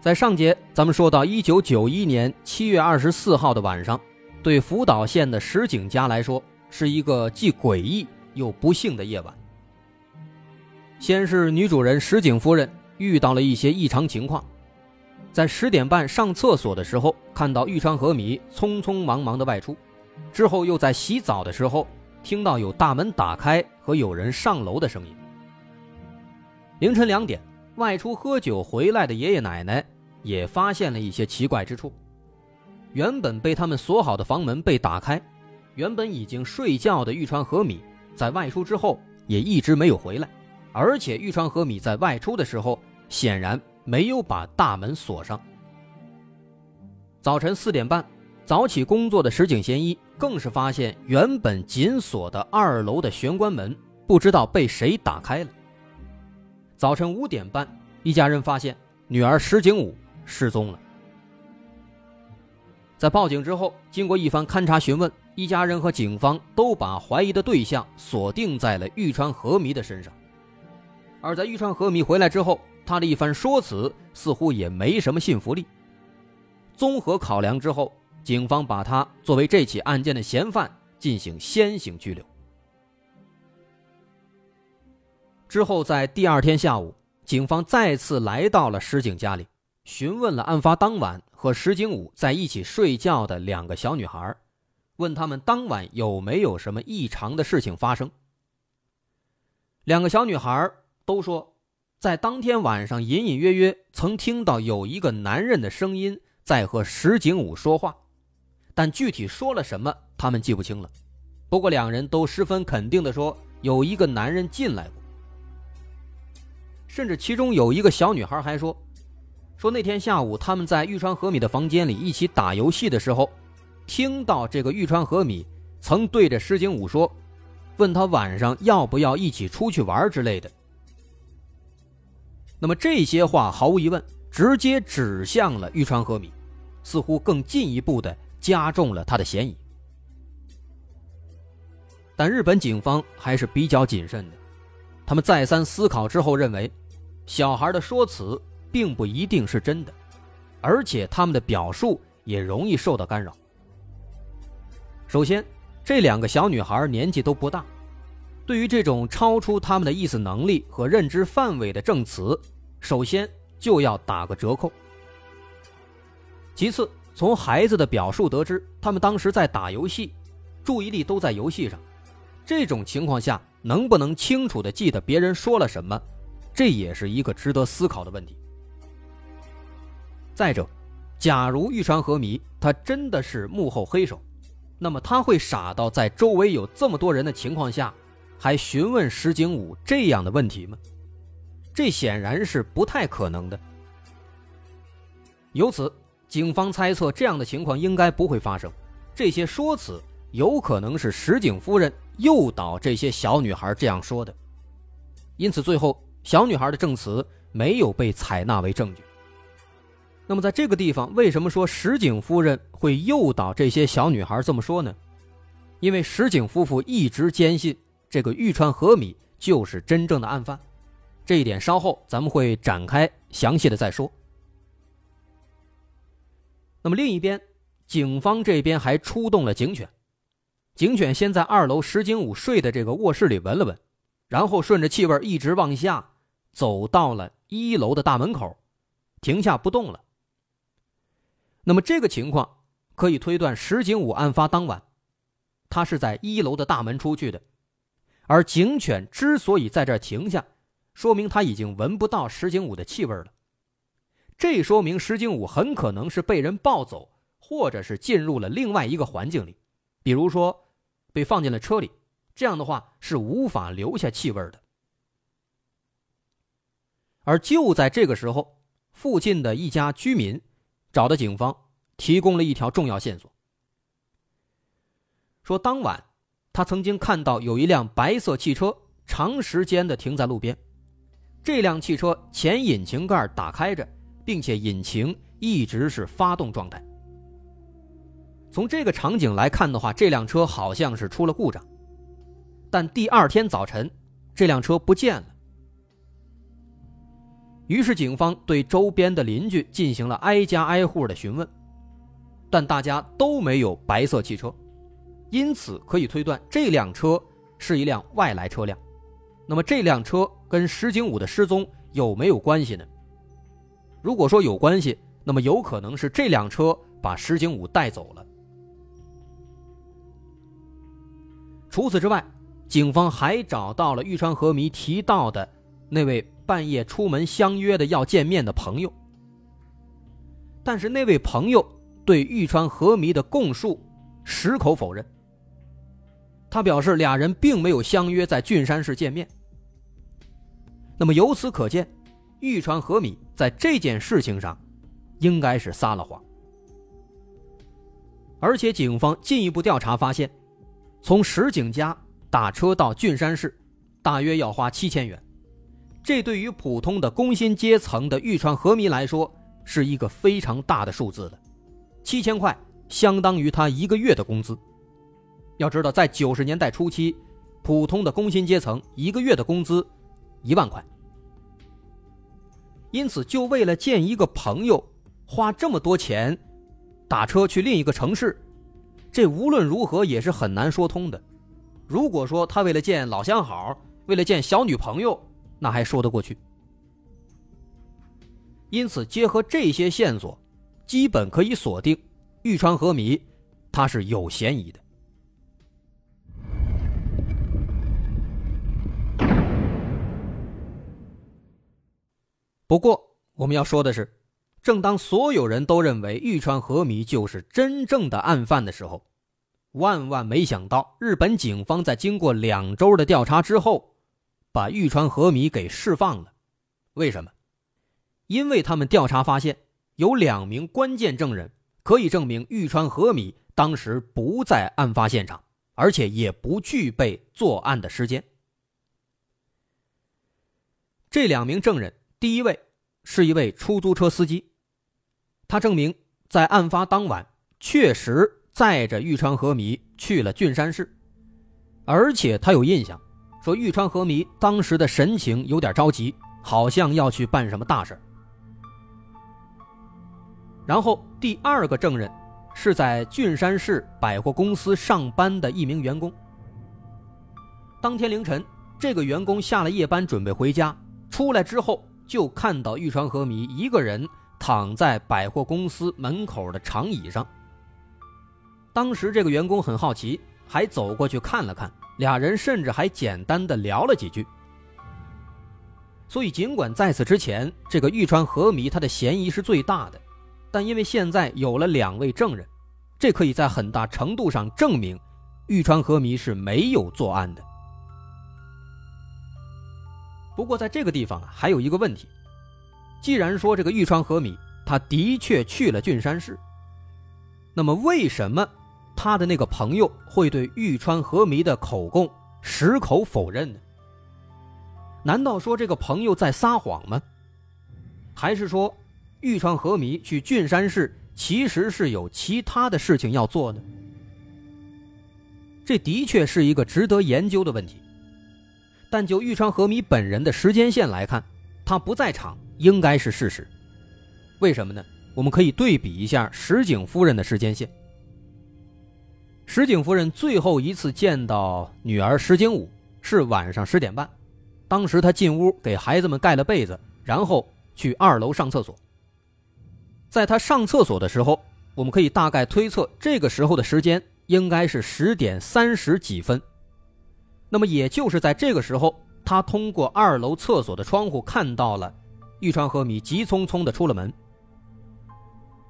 在上节，咱们说到一九九一年七月二十四号的晚上，对福岛县的石井家来说，是一个既诡异又不幸的夜晚。先是女主人石井夫人遇到了一些异常情况，在十点半上厕所的时候，看到玉川和米匆匆忙忙的外出，之后又在洗澡的时候，听到有大门打开和有人上楼的声音。凌晨两点。外出喝酒回来的爷爷奶奶也发现了一些奇怪之处。原本被他们锁好的房门被打开，原本已经睡觉的玉川和米在外出之后也一直没有回来，而且玉川和米在外出的时候显然没有把大门锁上。早晨四点半，早起工作的石井贤一更是发现原本紧锁的二楼的玄关门不知道被谁打开了。早晨五点半，一家人发现女儿石井武失踪了。在报警之后，经过一番勘查询问，一家人和警方都把怀疑的对象锁定在了玉川和弥的身上。而在玉川和弥回来之后，他的一番说辞似乎也没什么信服力。综合考量之后，警方把他作为这起案件的嫌犯进行先行拘留。之后，在第二天下午，警方再次来到了石井家里，询问了案发当晚和石井武在一起睡觉的两个小女孩，问他们当晚有没有什么异常的事情发生。两个小女孩都说，在当天晚上隐隐约约曾听到有一个男人的声音在和石井武说话，但具体说了什么，他们记不清了。不过，两人都十分肯定地说，有一个男人进来过。甚至其中有一个小女孩还说：“说那天下午他们在玉川和米的房间里一起打游戏的时候，听到这个玉川和米曾对着石井武说，问他晚上要不要一起出去玩之类的。那么这些话毫无疑问直接指向了玉川和米，似乎更进一步的加重了他的嫌疑。但日本警方还是比较谨慎的，他们再三思考之后认为。”小孩的说辞并不一定是真的，而且他们的表述也容易受到干扰。首先，这两个小女孩年纪都不大，对于这种超出他们的意思能力和认知范围的证词，首先就要打个折扣。其次，从孩子的表述得知，他们当时在打游戏，注意力都在游戏上，这种情况下能不能清楚的记得别人说了什么？这也是一个值得思考的问题。再者，假如玉川和弥他真的是幕后黑手，那么他会傻到在周围有这么多人的情况下，还询问石井武这样的问题吗？这显然是不太可能的。由此，警方猜测这样的情况应该不会发生。这些说辞有可能是石井夫人诱导这些小女孩这样说的。因此，最后。小女孩的证词没有被采纳为证据。那么，在这个地方，为什么说石井夫人会诱导这些小女孩这么说呢？因为石井夫妇一直坚信这个玉川和米就是真正的案犯，这一点稍后咱们会展开详细的再说。那么，另一边，警方这边还出动了警犬，警犬先在二楼石井武睡的这个卧室里闻了闻，然后顺着气味一直往下。走到了一楼的大门口，停下不动了。那么这个情况可以推断，石井武案发当晚，他是在一楼的大门出去的。而警犬之所以在这停下，说明他已经闻不到石井武的气味了。这说明石井武很可能是被人抱走，或者是进入了另外一个环境里，比如说被放进了车里。这样的话是无法留下气味的。而就在这个时候，附近的一家居民找到警方，提供了一条重要线索。说当晚，他曾经看到有一辆白色汽车长时间的停在路边，这辆汽车前引擎盖打开着，并且引擎一直是发动状态。从这个场景来看的话，这辆车好像是出了故障。但第二天早晨，这辆车不见了。于是警方对周边的邻居进行了挨家挨户的询问，但大家都没有白色汽车，因此可以推断这辆车是一辆外来车辆。那么这辆车跟石景武的失踪有没有关系呢？如果说有关系，那么有可能是这辆车把石景武带走了。除此之外，警方还找到了玉川和弥提到的那位半夜出门相约的要见面的朋友，但是那位朋友对玉川和弥的供述矢口否认。他表示俩人并没有相约在郡山市见面。那么由此可见，玉川和弥在这件事情上应该是撒了谎。而且警方进一步调查发现，从石井家。打车到郡山市，大约要花七千元，这对于普通的工薪阶层的玉川和弥来说是一个非常大的数字了。七千块相当于他一个月的工资。要知道，在九十年代初期，普通的工薪阶层一个月的工资一万块。因此，就为了见一个朋友，花这么多钱打车去另一个城市，这无论如何也是很难说通的。如果说他为了见老相好，为了见小女朋友，那还说得过去。因此，结合这些线索，基本可以锁定玉川和弥，他是有嫌疑的。不过，我们要说的是，正当所有人都认为玉川和弥就是真正的案犯的时候。万万没想到，日本警方在经过两周的调查之后，把玉川和弥给释放了。为什么？因为他们调查发现，有两名关键证人可以证明玉川和弥当时不在案发现场，而且也不具备作案的时间。这两名证人，第一位是一位出租车司机，他证明在案发当晚确实。载着玉川和弥去了郡山市，而且他有印象，说玉川和弥当时的神情有点着急，好像要去办什么大事。然后第二个证人是在郡山市百货公司上班的一名员工。当天凌晨，这个员工下了夜班准备回家，出来之后就看到玉川和弥一个人躺在百货公司门口的长椅上。当时这个员工很好奇，还走过去看了看，俩人甚至还简单的聊了几句。所以，尽管在此之前，这个玉川和弥他的嫌疑是最大的，但因为现在有了两位证人，这可以在很大程度上证明玉川和弥是没有作案的。不过，在这个地方啊，还有一个问题：既然说这个玉川和弥他的确去了郡山市，那么为什么？他的那个朋友会对玉川和弥的口供矢口否认呢？难道说这个朋友在撒谎吗？还是说玉川和弥去郡山市其实是有其他的事情要做呢？这的确是一个值得研究的问题。但就玉川和弥本人的时间线来看，他不在场应该是事实。为什么呢？我们可以对比一下石井夫人的时间线。石井夫人最后一次见到女儿石井武是晚上十点半，当时她进屋给孩子们盖了被子，然后去二楼上厕所。在她上厕所的时候，我们可以大概推测这个时候的时间应该是十点三十几分。那么也就是在这个时候，她通过二楼厕所的窗户看到了玉川和米急匆匆的出了门。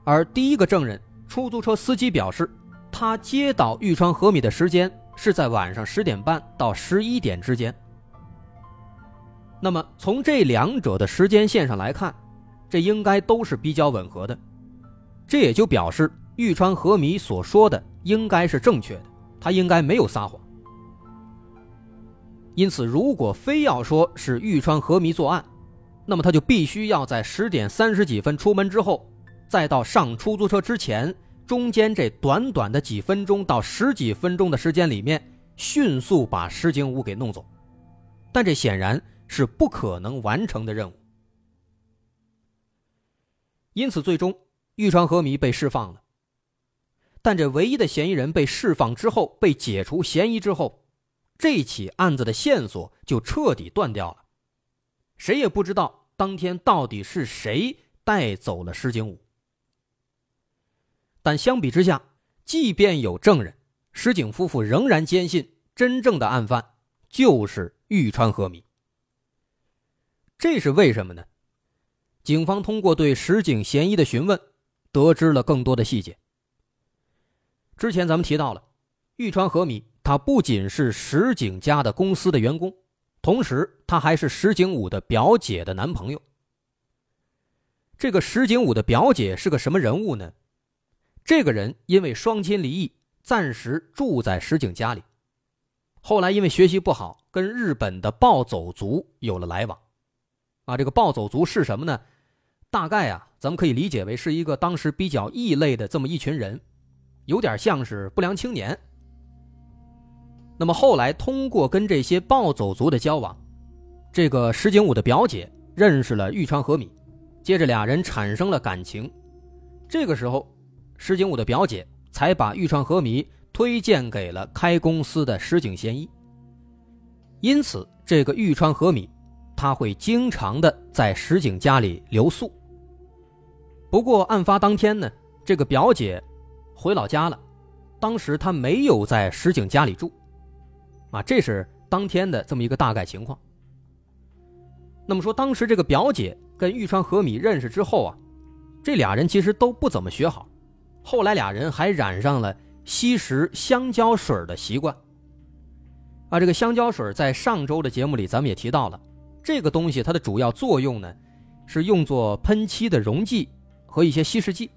而第一个证人出租车司机表示。他接到玉川和米的时间是在晚上十点半到十一点之间。那么从这两者的时间线上来看，这应该都是比较吻合的。这也就表示玉川和弥所说的应该是正确的，他应该没有撒谎。因此，如果非要说是玉川和弥作案，那么他就必须要在十点三十几分出门之后，再到上出租车之前，中间这短短的几分钟到十几分钟的时间里面，迅速把石井武给弄走。但这显然是不可能完成的任务。因此，最终玉川和弥被释放了。但这唯一的嫌疑人被释放之后，被解除嫌疑之后。这起案子的线索就彻底断掉了，谁也不知道当天到底是谁带走了石井武。但相比之下，即便有证人，石井夫妇仍然坚信真正的案犯就是玉川和弥。这是为什么呢？警方通过对石井嫌疑的询问，得知了更多的细节。之前咱们提到了玉川和弥。他不仅是石井家的公司的员工，同时他还是石井武的表姐的男朋友。这个石井武的表姐是个什么人物呢？这个人因为双亲离异，暂时住在石井家里。后来因为学习不好，跟日本的暴走族有了来往。啊，这个暴走族是什么呢？大概啊，咱们可以理解为是一个当时比较异类的这么一群人，有点像是不良青年。那么后来，通过跟这些暴走族的交往，这个石井武的表姐认识了玉川和米，接着俩人产生了感情。这个时候，石井武的表姐才把玉川和弥推荐给了开公司的石井贤一。因此，这个玉川和米他会经常的在石井家里留宿。不过，案发当天呢，这个表姐回老家了，当时她没有在石井家里住。啊，这是当天的这么一个大概情况。那么说，当时这个表姐跟玉川和米认识之后啊，这俩人其实都不怎么学好，后来俩人还染上了吸食香蕉水的习惯。啊，这个香蕉水在上周的节目里咱们也提到了，这个东西它的主要作用呢，是用作喷漆的溶剂和一些稀释剂，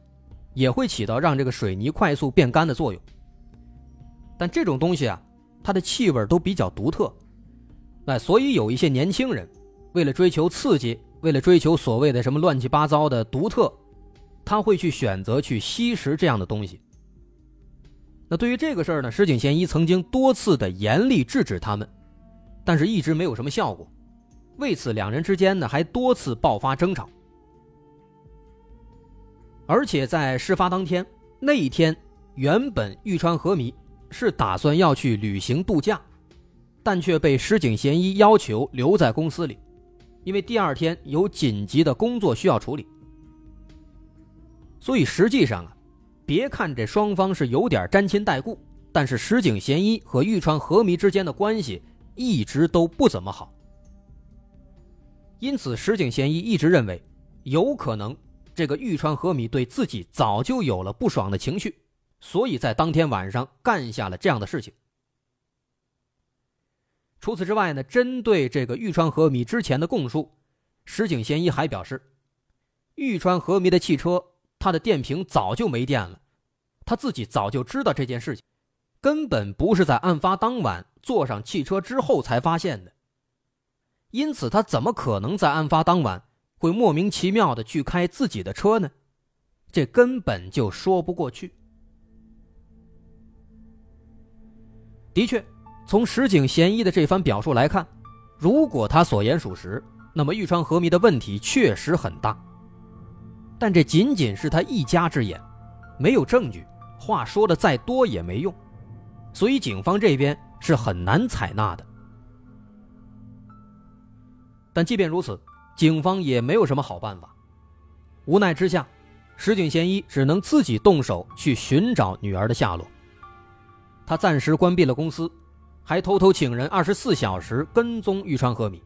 也会起到让这个水泥快速变干的作用。但这种东西啊。它的气味都比较独特，哎，所以有一些年轻人为了追求刺激，为了追求所谓的什么乱七八糟的独特，他会去选择去吸食这样的东西。那对于这个事儿呢，石井贤一曾经多次的严厉制止他们，但是一直没有什么效果。为此，两人之间呢还多次爆发争吵。而且在事发当天那一天，原本玉川和弥。是打算要去旅行度假，但却被石井贤一要求留在公司里，因为第二天有紧急的工作需要处理。所以实际上啊，别看这双方是有点沾亲带故，但是石井贤一和玉川和弥之间的关系一直都不怎么好。因此，石井贤一一直认为，有可能这个玉川和弥对自己早就有了不爽的情绪。所以在当天晚上干下了这样的事情。除此之外呢，针对这个玉川和弥之前的供述，石井贤一还表示，玉川和弥的汽车，他的电瓶早就没电了，他自己早就知道这件事情，根本不是在案发当晚坐上汽车之后才发现的。因此，他怎么可能在案发当晚会莫名其妙的去开自己的车呢？这根本就说不过去。的确，从石井贤一的这番表述来看，如果他所言属实，那么玉川和弥的问题确实很大。但这仅仅是他一家之言，没有证据，话说的再多也没用，所以警方这边是很难采纳的。但即便如此，警方也没有什么好办法，无奈之下，石井贤一只能自己动手去寻找女儿的下落。他暂时关闭了公司，还偷偷请人二十四小时跟踪玉川和米。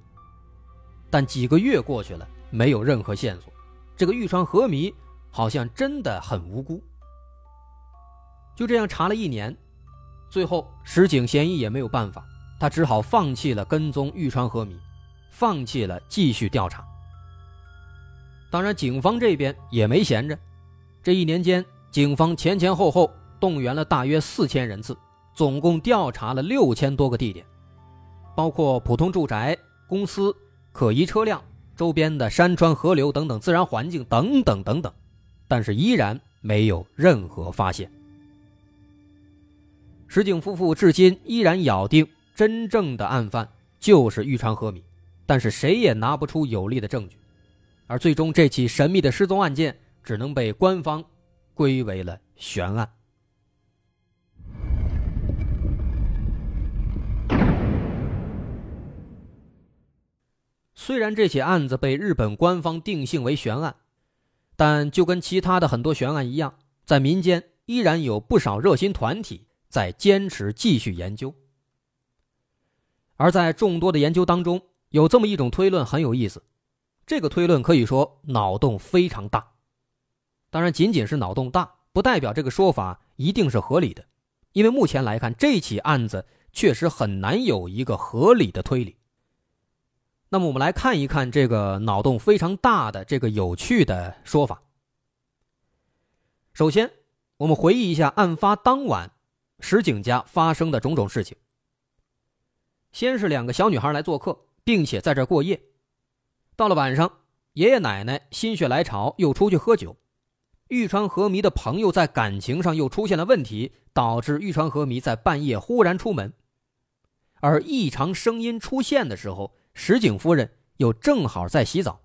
但几个月过去了，没有任何线索。这个玉川和弥好像真的很无辜。就这样查了一年，最后石井贤一也没有办法，他只好放弃了跟踪玉川和弥，放弃了继续调查。当然，警方这边也没闲着，这一年间，警方前前后后动员了大约四千人次，总共调查了六千多个地点，包括普通住宅、公司、可疑车辆、周边的山川河流等等自然环境等等等等，但是依然没有任何发现。石井夫妇至今依然咬定真正的案犯就是玉川和米，但是谁也拿不出有力的证据，而最终这起神秘的失踪案件只能被官方归为了悬案。虽然这起案子被日本官方定性为悬案，但就跟其他的很多悬案一样，在民间依然有不少热心团体。在坚持继续研究，而在众多的研究当中，有这么一种推论很有意思。这个推论可以说脑洞非常大，当然仅仅是脑洞大，不代表这个说法一定是合理的。因为目前来看，这起案子确实很难有一个合理的推理。那么，我们来看一看这个脑洞非常大的这个有趣的说法。首先，我们回忆一下案发当晚。石井家发生的种种事情。先是两个小女孩来做客，并且在这过夜。到了晚上，爷爷奶奶心血来潮又出去喝酒。玉川和弥的朋友在感情上又出现了问题，导致玉川和弥在半夜忽然出门。而异常声音出现的时候，石井夫人又正好在洗澡。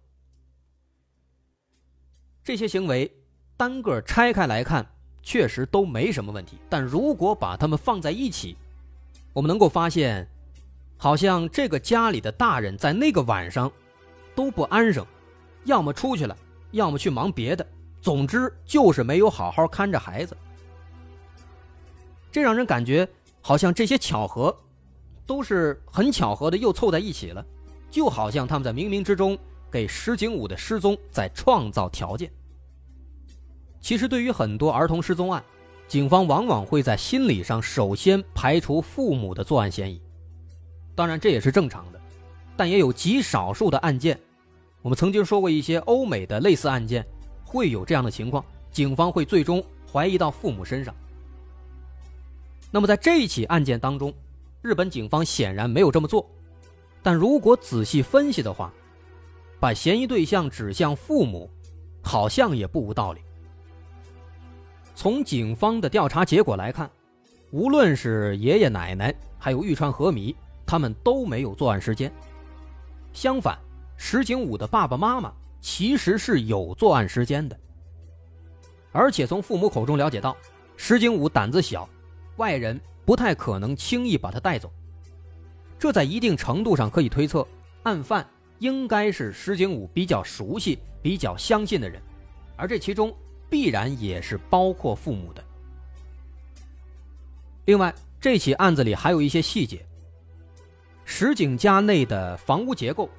这些行为单个拆开来看。确实都没什么问题，但如果把它们放在一起，我们能够发现，好像这个家里的大人在那个晚上都不安生，要么出去了，要么去忙别的，总之就是没有好好看着孩子。这让人感觉好像这些巧合都是很巧合的又凑在一起了，就好像他们在冥冥之中给石井武的失踪在创造条件。其实，对于很多儿童失踪案，警方往往会在心理上首先排除父母的作案嫌疑。当然，这也是正常的，但也有极少数的案件，我们曾经说过一些欧美的类似案件，会有这样的情况，警方会最终怀疑到父母身上。那么，在这一起案件当中，日本警方显然没有这么做，但如果仔细分析的话，把嫌疑对象指向父母，好像也不无道理。从警方的调查结果来看，无论是爷爷奶奶，还有玉川和弥，他们都没有作案时间。相反，石井武的爸爸妈妈其实是有作案时间的。而且从父母口中了解到，石井武胆子小，外人不太可能轻易把他带走。这在一定程度上可以推测，案犯应该是石井武比较熟悉、比较相信的人，而这其中。必然也是包括父母的。另外，这起案子里还有一些细节。石井家内的房屋结构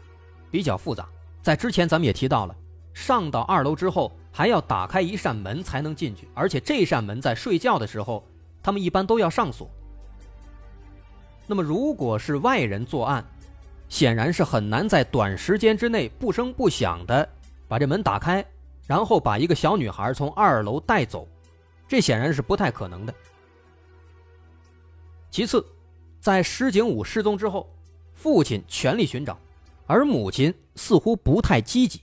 比较复杂，在之前咱们也提到了，上到二楼之后还要打开一扇门才能进去，而且这扇门在睡觉的时候，他们一般都要上锁。那么，如果是外人作案，显然是很难在短时间之内不声不响的把这门打开。然后把一个小女孩从二楼带走，这显然是不太可能的。其次，在石井武失踪之后，父亲全力寻找，而母亲似乎不太积极。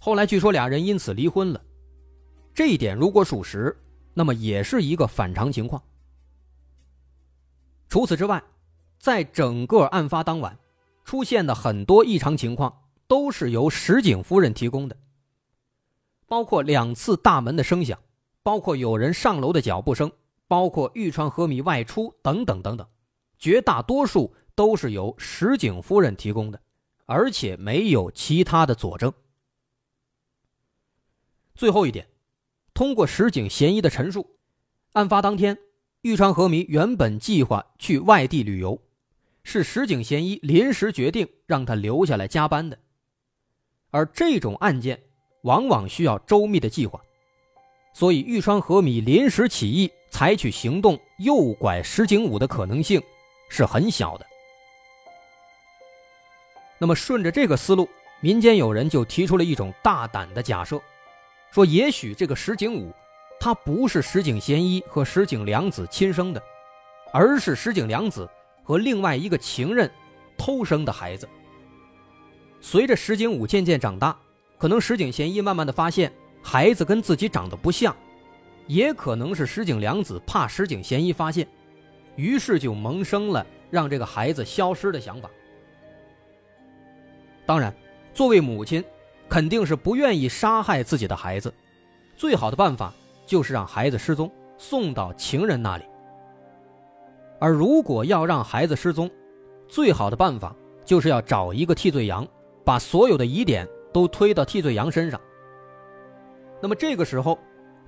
后来据说俩人因此离婚了，这一点如果属实，那么也是一个反常情况。除此之外，在整个案发当晚出现的很多异常情况，都是由石井夫人提供的。包括两次大门的声响，包括有人上楼的脚步声，包括玉川和米外出等等等等，绝大多数都是由石井夫人提供的，而且没有其他的佐证。最后一点，通过石井嫌疑的陈述，案发当天，玉川和弥原本计划去外地旅游，是石井贤一临时决定让他留下来加班的，而这种案件。往往需要周密的计划，所以玉川和米临时起意采取行动诱拐石井武的可能性是很小的。那么顺着这个思路，民间有人就提出了一种大胆的假设，说也许这个石井武，他不是石井贤一和石井良子亲生的，而是石井良子和另外一个情人偷生的孩子。随着石井武渐渐长大，可能石井贤一慢慢的发现孩子跟自己长得不像，也可能是石井良子怕石井贤一发现，于是就萌生了让这个孩子消失的想法。当然，作为母亲，肯定是不愿意杀害自己的孩子，最好的办法就是让孩子失踪，送到情人那里。而如果要让孩子失踪，最好的办法就是要找一个替罪羊，把所有的疑点都推到替罪羊身上。那么这个时候，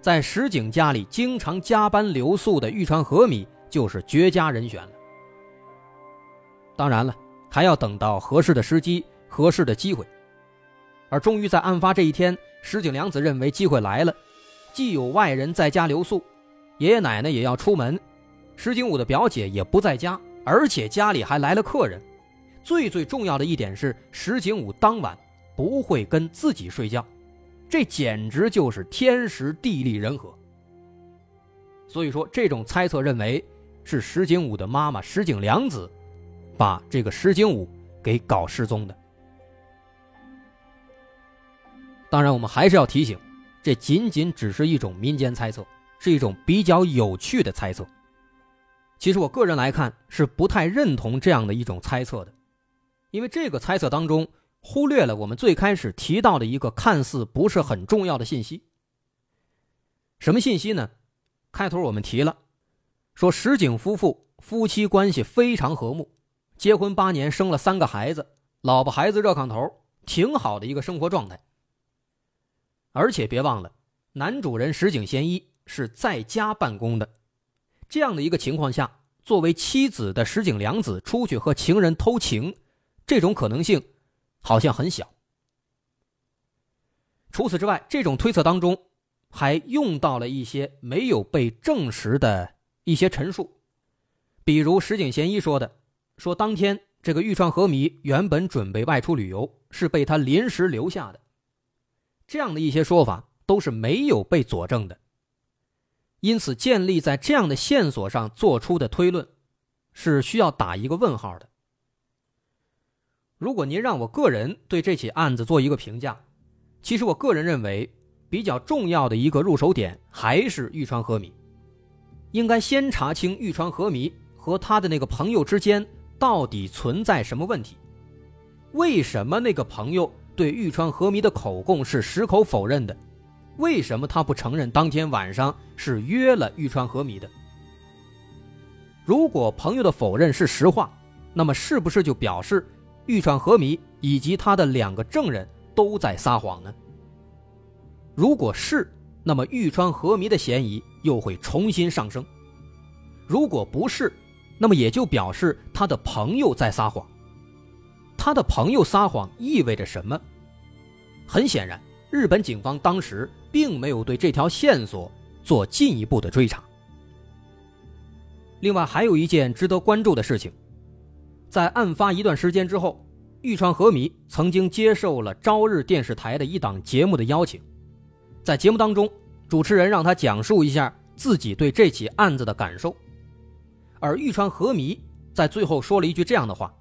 在石井家里经常加班留宿的玉川和米就是绝佳人选了。当然了，还要等到合适的时机。合适的机会，而终于在案发这一天，石井良子认为机会来了，既有外人在家留宿，爷爷奶奶也要出门，石井武的表姐也不在家，而且家里还来了客人。最最重要的一点是，石井武当晚不会跟自己睡觉，这简直就是天时地利人和。所以说，这种猜测认为是石井武的妈妈石井良子把这个石井武给搞失踪的。当然，我们还是要提醒，这仅仅只是一种民间猜测，是一种比较有趣的猜测。其实，我个人来看是不太认同这样的一种猜测的，因为这个猜测当中忽略了我们最开始提到的一个看似不是很重要的信息。什么信息呢？开头我们提了，说石井夫妇夫妻关系非常和睦，结婚八年，生了三个孩子，老婆孩子热炕头，挺好的一个生活状态。而且别忘了，男主人石井贤一是在家办公的，这样的一个情况下，作为妻子的石井良子出去和情人偷情，这种可能性好像很小。除此之外，这种推测当中还用到了一些没有被证实的一些陈述，比如石井贤一说的，说当天这个玉川和弥原本准备外出旅游，是被他临时留下的。这样的一些说法都是没有被佐证的，因此建立在这样的线索上做出的推论，是需要打一个问号的。如果您让我个人对这起案子做一个评价，其实我个人认为比较重要的一个入手点还是玉川和弥，应该先查清玉川和弥和他的那个朋友之间到底存在什么问题，为什么那个朋友？对玉川和弥的口供是矢口否认的，为什么他不承认当天晚上是约了玉川和弥的？如果朋友的否认是实话，那么是不是就表示玉川和弥以及他的两个证人都在撒谎呢？如果是，那么玉川和弥的嫌疑又会重新上升；如果不是，那么也就表示他的朋友在撒谎。他的朋友撒谎意味着什么？很显然，日本警方当时并没有对这条线索做进一步的追查。另外，还有一件值得关注的事情，在案发一段时间之后，玉川和弥曾经接受了朝日电视台的一档节目的邀请，在节目当中，主持人让他讲述一下自己对这起案子的感受，而玉川和弥在最后说了一句这样的话。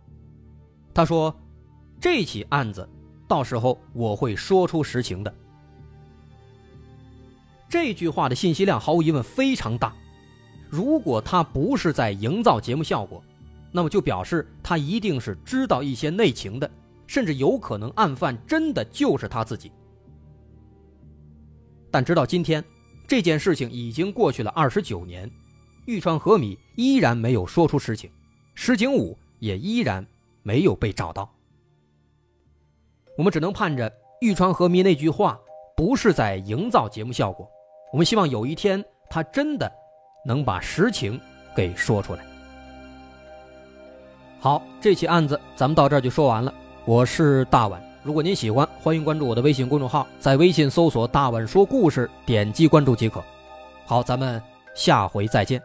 他说：“这起案子，到时候我会说出实情的。”这句话的信息量毫无疑问非常大。如果他不是在营造节目效果，那么就表示他一定是知道一些内情的，甚至有可能案犯真的就是他自己。但直到今天，这件事情已经过去了二十九年，玉川和米依然没有说出实情，石井武也依然。没有被找到，我们只能盼着玉川和弥那句话不是在营造节目效果。我们希望有一天他真的能把实情给说出来。好，这起案子咱们到这儿就说完了。我是大碗，如果您喜欢，欢迎关注我的微信公众号，在微信搜索“大碗说故事”，点击关注即可。好，咱们下回再见。